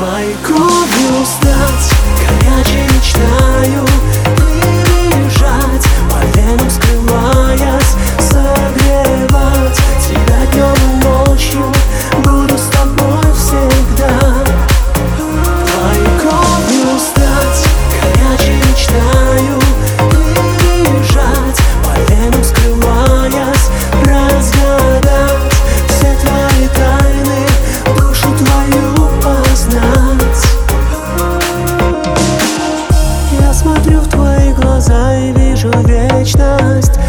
Microbial trust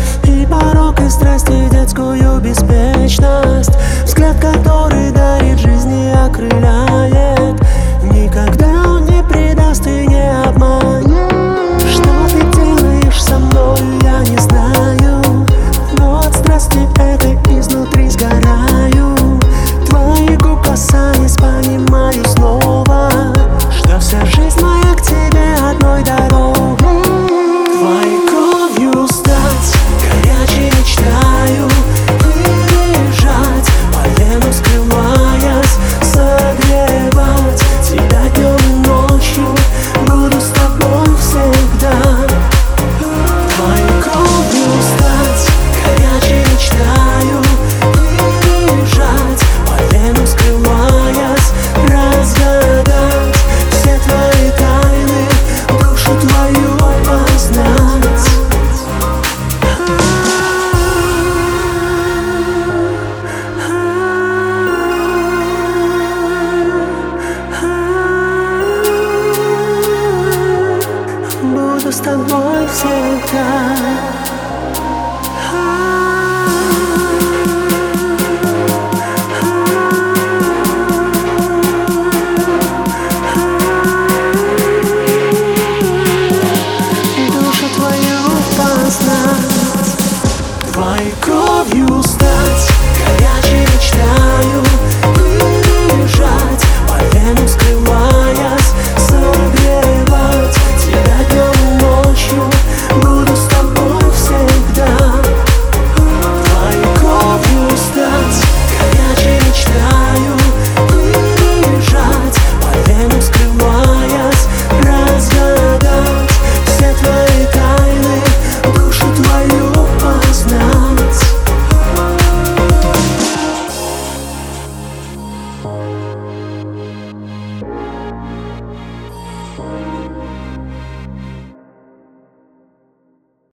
Буду с тобой всегда